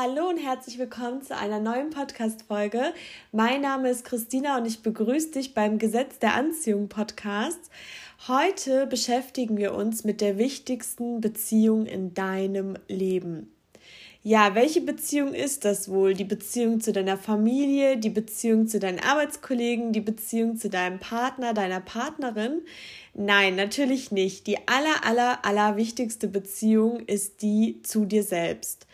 Hallo und herzlich willkommen zu einer neuen Podcast-Folge. Mein Name ist Christina und ich begrüße dich beim Gesetz der Anziehung Podcast. Heute beschäftigen wir uns mit der wichtigsten Beziehung in deinem Leben. Ja, welche Beziehung ist das wohl? Die Beziehung zu deiner Familie, die Beziehung zu deinen Arbeitskollegen, die Beziehung zu deinem Partner, deiner Partnerin? Nein, natürlich nicht. Die aller, aller, aller wichtigste Beziehung ist die zu dir selbst.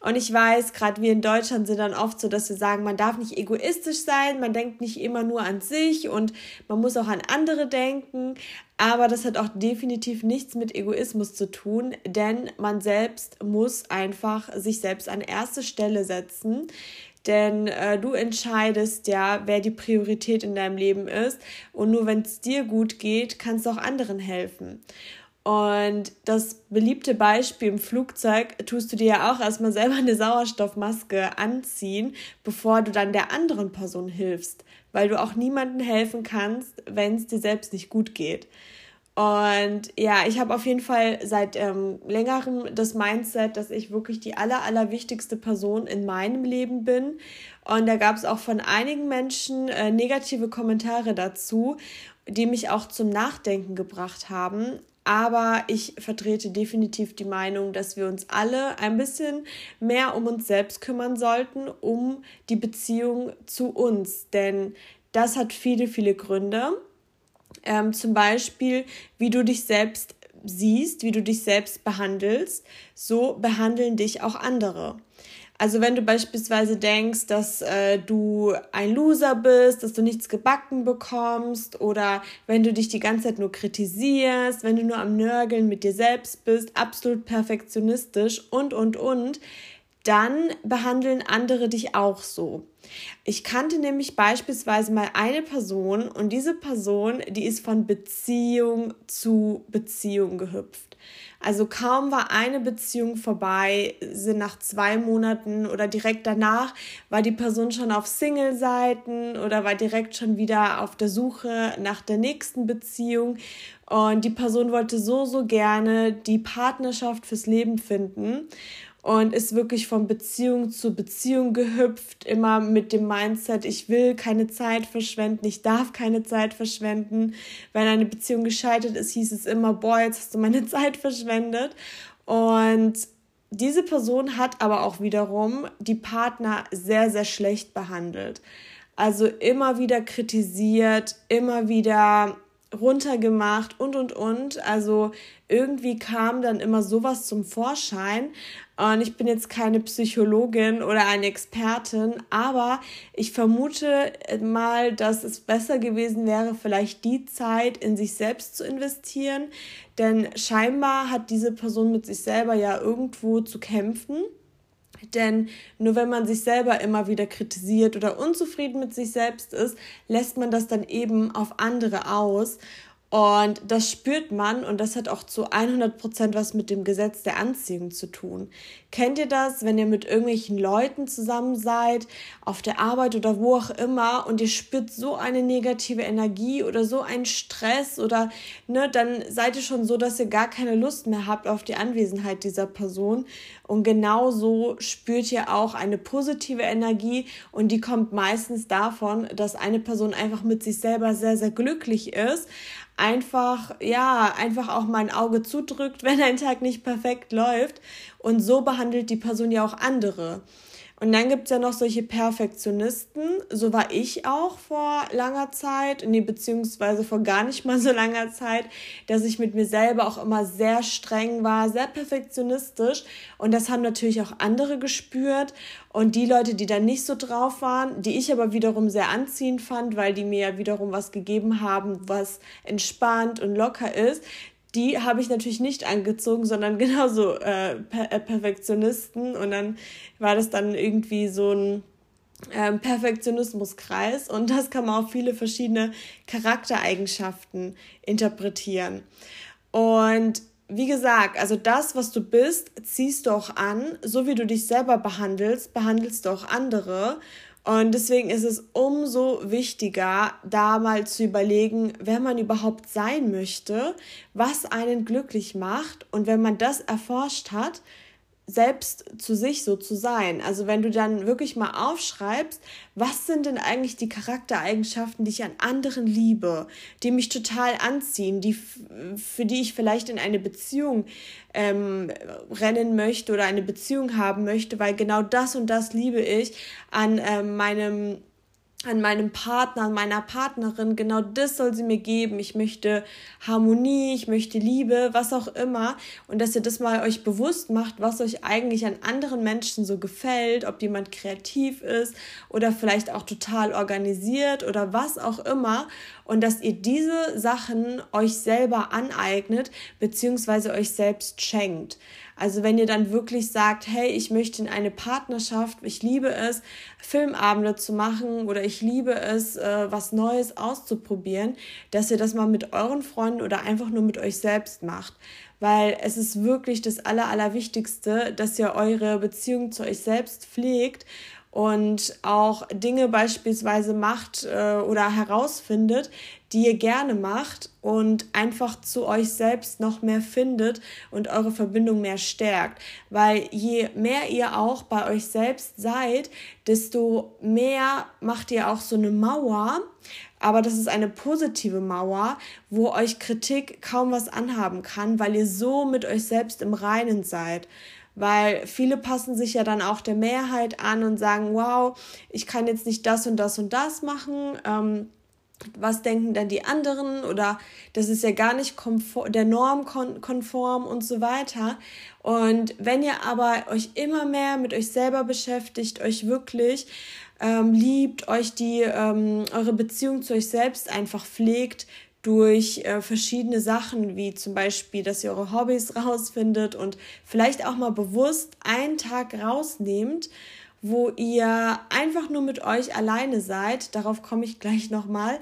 Und ich weiß, gerade wir in Deutschland sind dann oft so, dass wir sagen, man darf nicht egoistisch sein, man denkt nicht immer nur an sich und man muss auch an andere denken. Aber das hat auch definitiv nichts mit Egoismus zu tun, denn man selbst muss einfach sich selbst an erste Stelle setzen. Denn äh, du entscheidest ja, wer die Priorität in deinem Leben ist. Und nur wenn es dir gut geht, kannst du auch anderen helfen. Und das beliebte Beispiel im Flugzeug tust du dir ja auch erstmal selber eine Sauerstoffmaske anziehen, bevor du dann der anderen Person hilfst, weil du auch niemandem helfen kannst, wenn es dir selbst nicht gut geht. Und ja, ich habe auf jeden Fall seit ähm, längerem das Mindset, dass ich wirklich die aller, aller wichtigste Person in meinem Leben bin. Und da gab es auch von einigen Menschen äh, negative Kommentare dazu, die mich auch zum Nachdenken gebracht haben. Aber ich vertrete definitiv die Meinung, dass wir uns alle ein bisschen mehr um uns selbst kümmern sollten, um die Beziehung zu uns. Denn das hat viele, viele Gründe. Ähm, zum Beispiel, wie du dich selbst siehst, wie du dich selbst behandelst, so behandeln dich auch andere. Also wenn du beispielsweise denkst, dass äh, du ein Loser bist, dass du nichts gebacken bekommst oder wenn du dich die ganze Zeit nur kritisierst, wenn du nur am Nörgeln mit dir selbst bist, absolut perfektionistisch und, und, und, dann behandeln andere dich auch so. Ich kannte nämlich beispielsweise mal eine Person und diese Person, die ist von Beziehung zu Beziehung gehüpft. Also kaum war eine Beziehung vorbei, sind nach zwei Monaten oder direkt danach, war die Person schon auf Single-Seiten oder war direkt schon wieder auf der Suche nach der nächsten Beziehung. Und die Person wollte so, so gerne die Partnerschaft fürs Leben finden und ist wirklich von Beziehung zu Beziehung gehüpft, immer mit dem Mindset, ich will keine Zeit verschwenden, ich darf keine Zeit verschwenden. Wenn eine Beziehung gescheitert ist, hieß es immer, boah, jetzt hast du meine Zeit verschwendet. Und diese Person hat aber auch wiederum die Partner sehr, sehr schlecht behandelt. Also immer wieder kritisiert, immer wieder runtergemacht und und und. Also irgendwie kam dann immer sowas zum Vorschein. Und ich bin jetzt keine Psychologin oder eine Expertin, aber ich vermute mal, dass es besser gewesen wäre, vielleicht die Zeit in sich selbst zu investieren. Denn scheinbar hat diese Person mit sich selber ja irgendwo zu kämpfen. Denn nur wenn man sich selber immer wieder kritisiert oder unzufrieden mit sich selbst ist, lässt man das dann eben auf andere aus. Und das spürt man und das hat auch zu 100 Prozent was mit dem Gesetz der Anziehung zu tun. Kennt ihr das, wenn ihr mit irgendwelchen Leuten zusammen seid, auf der Arbeit oder wo auch immer und ihr spürt so eine negative Energie oder so einen Stress oder ne, dann seid ihr schon so, dass ihr gar keine Lust mehr habt auf die Anwesenheit dieser Person. Und genauso spürt ihr auch eine positive Energie und die kommt meistens davon, dass eine Person einfach mit sich selber sehr, sehr glücklich ist einfach, ja, einfach auch mal ein Auge zudrückt, wenn ein Tag nicht perfekt läuft. Und so behandelt die Person ja auch andere. Und dann gibt es ja noch solche Perfektionisten, so war ich auch vor langer Zeit, nee, beziehungsweise vor gar nicht mal so langer Zeit, dass ich mit mir selber auch immer sehr streng war, sehr perfektionistisch. Und das haben natürlich auch andere gespürt. Und die Leute, die da nicht so drauf waren, die ich aber wiederum sehr anziehend fand, weil die mir ja wiederum was gegeben haben, was entspannt und locker ist, die habe ich natürlich nicht angezogen, sondern genauso äh, per äh, Perfektionisten. Und dann war das dann irgendwie so ein ähm, Perfektionismuskreis. Und das kann man auf viele verschiedene Charaktereigenschaften interpretieren. Und wie gesagt, also das, was du bist, ziehst du auch an. So wie du dich selber behandelst, behandelst du auch andere. Und deswegen ist es umso wichtiger, da mal zu überlegen, wer man überhaupt sein möchte, was einen glücklich macht. Und wenn man das erforscht hat, selbst zu sich so zu sein. Also wenn du dann wirklich mal aufschreibst, was sind denn eigentlich die Charaktereigenschaften, die ich an anderen liebe, die mich total anziehen, die für die ich vielleicht in eine Beziehung ähm, rennen möchte oder eine Beziehung haben möchte, weil genau das und das liebe ich an ähm, meinem an meinem Partner, an meiner Partnerin, genau das soll sie mir geben. Ich möchte Harmonie, ich möchte Liebe, was auch immer. Und dass ihr das mal euch bewusst macht, was euch eigentlich an anderen Menschen so gefällt, ob jemand kreativ ist oder vielleicht auch total organisiert oder was auch immer. Und dass ihr diese Sachen euch selber aneignet, beziehungsweise euch selbst schenkt. Also wenn ihr dann wirklich sagt, hey, ich möchte in eine Partnerschaft, ich liebe es, Filmabende zu machen oder ich liebe es, äh, was Neues auszuprobieren, dass ihr das mal mit euren Freunden oder einfach nur mit euch selbst macht. Weil es ist wirklich das Aller, Allerwichtigste, dass ihr eure Beziehung zu euch selbst pflegt und auch Dinge beispielsweise macht äh, oder herausfindet, die ihr gerne macht und einfach zu euch selbst noch mehr findet und eure Verbindung mehr stärkt. Weil je mehr ihr auch bei euch selbst seid, desto mehr macht ihr auch so eine Mauer, aber das ist eine positive Mauer, wo euch Kritik kaum was anhaben kann, weil ihr so mit euch selbst im Reinen seid weil viele passen sich ja dann auch der Mehrheit an und sagen, wow, ich kann jetzt nicht das und das und das machen. Ähm, was denken dann die anderen oder das ist ja gar nicht der Norm konform und so weiter. Und wenn ihr aber euch immer mehr mit euch selber beschäftigt, euch wirklich ähm, liebt, euch die ähm, eure Beziehung zu euch selbst einfach pflegt durch äh, verschiedene Sachen, wie zum Beispiel, dass ihr eure Hobbys rausfindet und vielleicht auch mal bewusst einen Tag rausnehmt, wo ihr einfach nur mit euch alleine seid. Darauf komme ich gleich nochmal.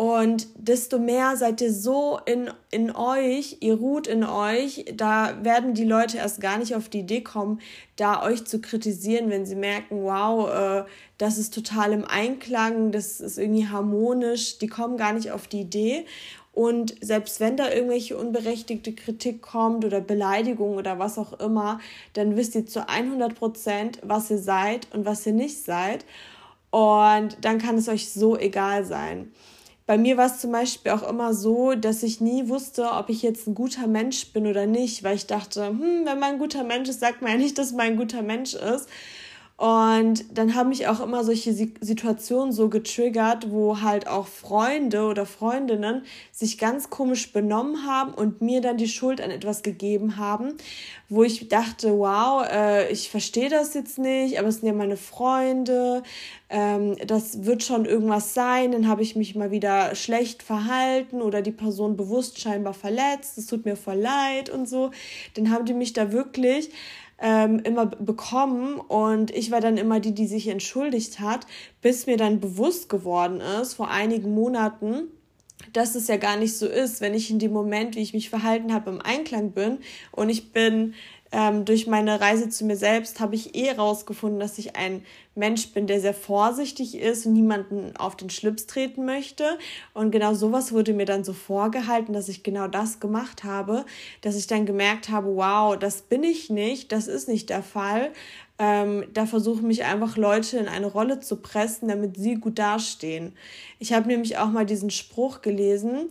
Und desto mehr seid ihr so in, in euch, ihr ruht in euch, da werden die Leute erst gar nicht auf die Idee kommen, da euch zu kritisieren, wenn sie merken, wow, äh, das ist total im Einklang, das ist irgendwie harmonisch, die kommen gar nicht auf die Idee. Und selbst wenn da irgendwelche unberechtigte Kritik kommt oder Beleidigung oder was auch immer, dann wisst ihr zu 100 Prozent, was ihr seid und was ihr nicht seid. Und dann kann es euch so egal sein. Bei mir war es zum Beispiel auch immer so, dass ich nie wusste, ob ich jetzt ein guter Mensch bin oder nicht, weil ich dachte, hm, wenn man ein guter Mensch ist, sagt man ja nicht, dass man ein guter Mensch ist. Und dann haben mich auch immer solche Situationen so getriggert, wo halt auch Freunde oder Freundinnen sich ganz komisch benommen haben und mir dann die Schuld an etwas gegeben haben, wo ich dachte, wow, äh, ich verstehe das jetzt nicht, aber es sind ja meine Freunde, ähm, das wird schon irgendwas sein, dann habe ich mich mal wieder schlecht verhalten oder die Person bewusst scheinbar verletzt, es tut mir voll leid und so. Dann haben die mich da wirklich ähm, immer bekommen. Und ich war dann immer die, die sich entschuldigt hat, bis mir dann bewusst geworden ist, vor einigen Monaten, dass es ja gar nicht so ist, wenn ich in dem Moment, wie ich mich verhalten habe, im Einklang bin und ich bin ähm, durch meine Reise zu mir selbst habe ich eh rausgefunden, dass ich ein Mensch bin, der sehr vorsichtig ist und niemanden auf den Schlips treten möchte. Und genau sowas wurde mir dann so vorgehalten, dass ich genau das gemacht habe, dass ich dann gemerkt habe, wow, das bin ich nicht, das ist nicht der Fall. Ähm, da versuchen mich einfach Leute in eine Rolle zu pressen, damit sie gut dastehen. Ich habe nämlich auch mal diesen Spruch gelesen,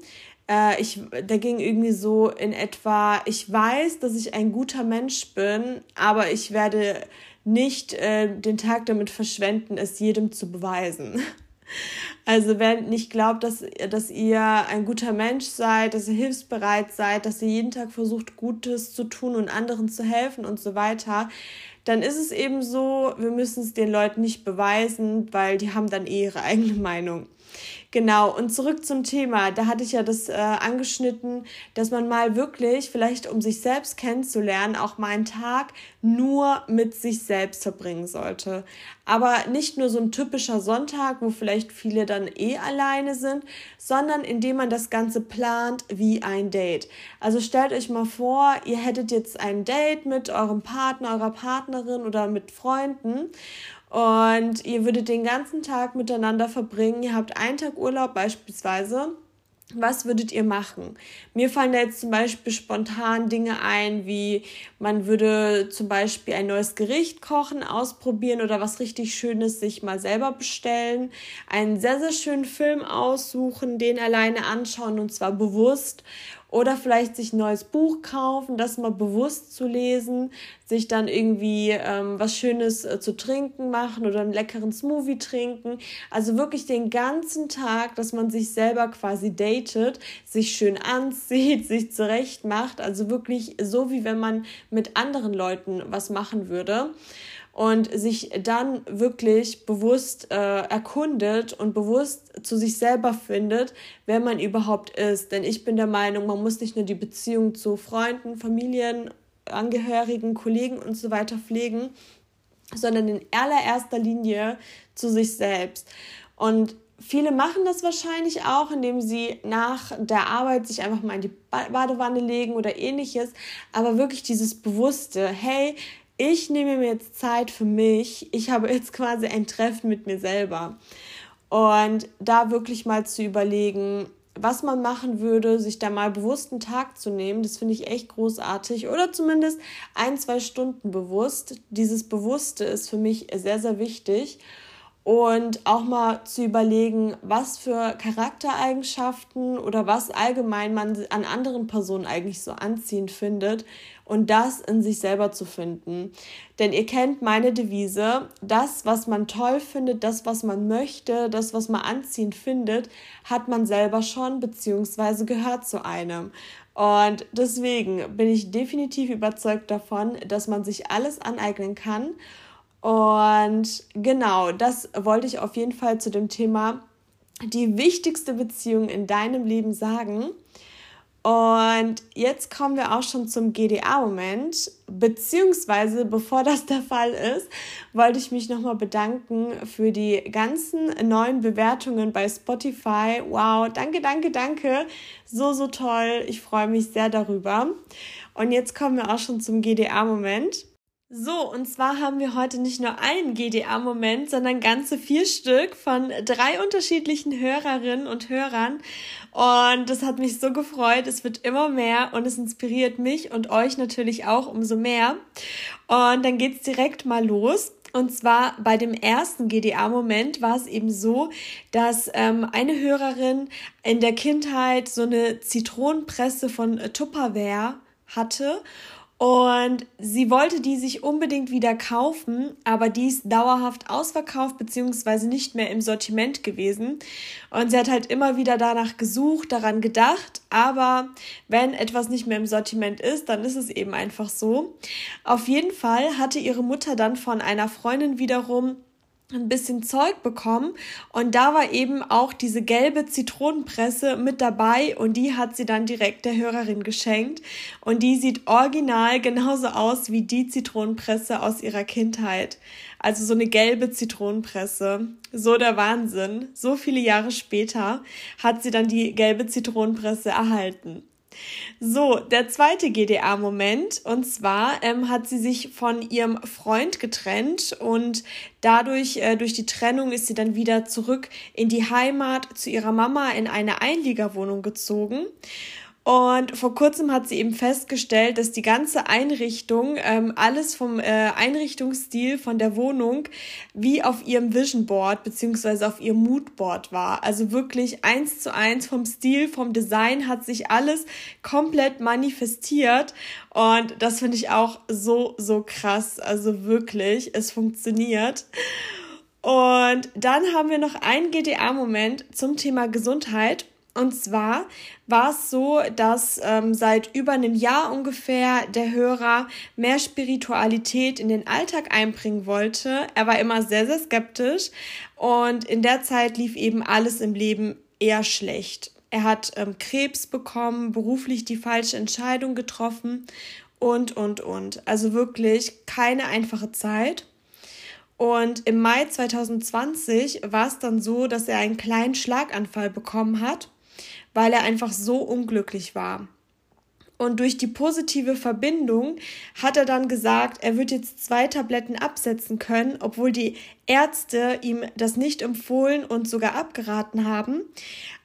äh, ich, der ging irgendwie so in etwa, ich weiß, dass ich ein guter Mensch bin, aber ich werde nicht äh, den Tag damit verschwenden, es jedem zu beweisen. Also wer nicht glaubt, dass, dass ihr ein guter Mensch seid, dass ihr hilfsbereit seid, dass ihr jeden Tag versucht, Gutes zu tun und anderen zu helfen und so weiter, dann ist es eben so, wir müssen es den Leuten nicht beweisen, weil die haben dann eh ihre eigene Meinung. Genau, und zurück zum Thema. Da hatte ich ja das äh, angeschnitten, dass man mal wirklich, vielleicht um sich selbst kennenzulernen, auch mal einen Tag nur mit sich selbst verbringen sollte. Aber nicht nur so ein typischer Sonntag, wo vielleicht viele dann eh alleine sind, sondern indem man das Ganze plant wie ein Date. Also stellt euch mal vor, ihr hättet jetzt ein Date mit eurem Partner, eurer Partnerin oder mit Freunden und ihr würdet den ganzen Tag miteinander verbringen. Ihr habt einen Tag Urlaub beispielsweise was würdet ihr machen? Mir fallen da jetzt zum Beispiel spontan Dinge ein, wie man würde zum Beispiel ein neues Gericht kochen, ausprobieren oder was richtig Schönes sich mal selber bestellen, einen sehr, sehr schönen Film aussuchen, den alleine anschauen und zwar bewusst oder vielleicht sich ein neues Buch kaufen, das mal bewusst zu lesen, sich dann irgendwie ähm, was Schönes äh, zu trinken machen oder einen leckeren Smoothie trinken. Also wirklich den ganzen Tag, dass man sich selber quasi datet, sich schön anzieht, sich zurecht macht. Also wirklich so, wie wenn man mit anderen Leuten was machen würde und sich dann wirklich bewusst äh, erkundet und bewusst zu sich selber findet, wer man überhaupt ist. Denn ich bin der Meinung, man muss nicht nur die Beziehung zu Freunden, Familien, Angehörigen, Kollegen und so weiter pflegen, sondern in allererster Linie zu sich selbst. Und viele machen das wahrscheinlich auch, indem sie nach der Arbeit sich einfach mal in die Badewanne legen oder ähnliches. Aber wirklich dieses bewusste, hey, ich nehme mir jetzt Zeit für mich. Ich habe jetzt quasi ein Treffen mit mir selber. Und da wirklich mal zu überlegen, was man machen würde, sich da mal bewusst einen Tag zu nehmen, das finde ich echt großartig. Oder zumindest ein, zwei Stunden bewusst. Dieses Bewusste ist für mich sehr, sehr wichtig und auch mal zu überlegen, was für Charaktereigenschaften oder was allgemein man an anderen Personen eigentlich so anziehend findet und das in sich selber zu finden. Denn ihr kennt meine Devise, das, was man toll findet, das, was man möchte, das, was man anziehend findet, hat man selber schon beziehungsweise gehört zu einem. Und deswegen bin ich definitiv überzeugt davon, dass man sich alles aneignen kann und genau, das wollte ich auf jeden Fall zu dem Thema die wichtigste Beziehung in deinem Leben sagen. Und jetzt kommen wir auch schon zum GDA-Moment. Beziehungsweise, bevor das der Fall ist, wollte ich mich nochmal bedanken für die ganzen neuen Bewertungen bei Spotify. Wow, danke, danke, danke. So, so toll. Ich freue mich sehr darüber. Und jetzt kommen wir auch schon zum GDA-Moment. So, und zwar haben wir heute nicht nur einen GDA-Moment, sondern ganze vier Stück von drei unterschiedlichen Hörerinnen und Hörern. Und das hat mich so gefreut. Es wird immer mehr und es inspiriert mich und euch natürlich auch umso mehr. Und dann geht's direkt mal los. Und zwar bei dem ersten GDA-Moment war es eben so, dass ähm, eine Hörerin in der Kindheit so eine Zitronenpresse von Tupperware hatte und sie wollte die sich unbedingt wieder kaufen, aber die ist dauerhaft ausverkauft beziehungsweise nicht mehr im Sortiment gewesen. Und sie hat halt immer wieder danach gesucht, daran gedacht, aber wenn etwas nicht mehr im Sortiment ist, dann ist es eben einfach so. Auf jeden Fall hatte ihre Mutter dann von einer Freundin wiederum ein bisschen Zeug bekommen und da war eben auch diese gelbe Zitronenpresse mit dabei und die hat sie dann direkt der Hörerin geschenkt und die sieht original genauso aus wie die Zitronenpresse aus ihrer Kindheit. Also so eine gelbe Zitronenpresse. So der Wahnsinn. So viele Jahre später hat sie dann die gelbe Zitronenpresse erhalten. So, der zweite GDA-Moment. Und zwar ähm, hat sie sich von ihrem Freund getrennt und dadurch, äh, durch die Trennung, ist sie dann wieder zurück in die Heimat zu ihrer Mama in eine Einliegerwohnung gezogen. Und vor kurzem hat sie eben festgestellt, dass die ganze Einrichtung, ähm, alles vom äh, Einrichtungsstil von der Wohnung wie auf ihrem Vision Board beziehungsweise auf ihrem Moodboard war. Also wirklich eins zu eins vom Stil, vom Design hat sich alles komplett manifestiert. Und das finde ich auch so, so krass. Also wirklich, es funktioniert. Und dann haben wir noch einen GDA-Moment zum Thema Gesundheit. Und zwar war es so, dass ähm, seit über einem Jahr ungefähr der Hörer mehr Spiritualität in den Alltag einbringen wollte. Er war immer sehr, sehr skeptisch und in der Zeit lief eben alles im Leben eher schlecht. Er hat ähm, Krebs bekommen, beruflich die falsche Entscheidung getroffen und, und, und. Also wirklich keine einfache Zeit. Und im Mai 2020 war es dann so, dass er einen kleinen Schlaganfall bekommen hat weil er einfach so unglücklich war. Und durch die positive Verbindung hat er dann gesagt, er wird jetzt zwei Tabletten absetzen können, obwohl die Ärzte ihm das nicht empfohlen und sogar abgeraten haben.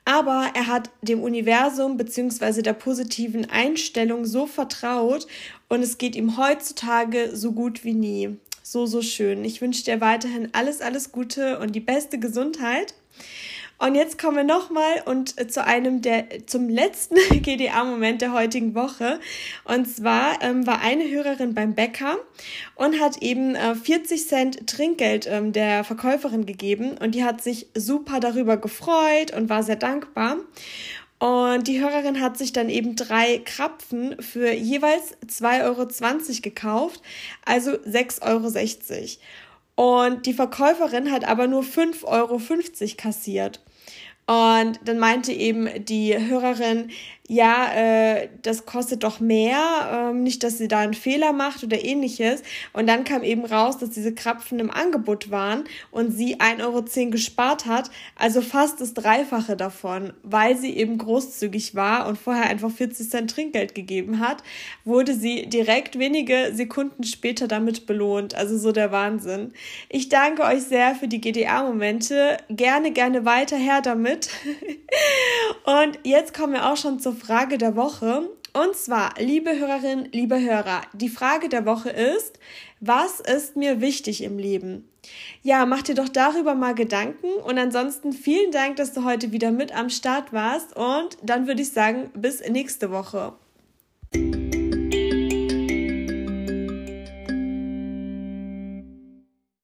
aber er hat dem Universum bzw. der positiven Einstellung so vertraut und es geht ihm heutzutage so gut wie nie. So, so schön. Ich wünsche dir weiterhin alles, alles Gute und die beste Gesundheit. Und jetzt kommen wir nochmal und äh, zu einem der, zum letzten GDA-Moment der heutigen Woche. Und zwar ähm, war eine Hörerin beim Bäcker und hat eben äh, 40 Cent Trinkgeld ähm, der Verkäuferin gegeben und die hat sich super darüber gefreut und war sehr dankbar. Und die Hörerin hat sich dann eben drei Krapfen für jeweils 2,20 Euro gekauft, also 6,60 Euro. Und die Verkäuferin hat aber nur 5,50 Euro kassiert. Und dann meinte eben die Hörerin, ja, äh, das kostet doch mehr, ähm, nicht, dass sie da einen Fehler macht oder ähnliches. Und dann kam eben raus, dass diese Krapfen im Angebot waren und sie 1,10 Euro gespart hat, also fast das Dreifache davon, weil sie eben großzügig war und vorher einfach 40 Cent Trinkgeld gegeben hat, wurde sie direkt wenige Sekunden später damit belohnt. Also so der Wahnsinn. Ich danke euch sehr für die GDA-Momente. Gerne, gerne weiter her damit. und jetzt kommen wir auch schon zur Frage der Woche. Und zwar, liebe Hörerinnen, liebe Hörer, die Frage der Woche ist, was ist mir wichtig im Leben? Ja, mach dir doch darüber mal Gedanken und ansonsten vielen Dank, dass du heute wieder mit am Start warst und dann würde ich sagen, bis nächste Woche.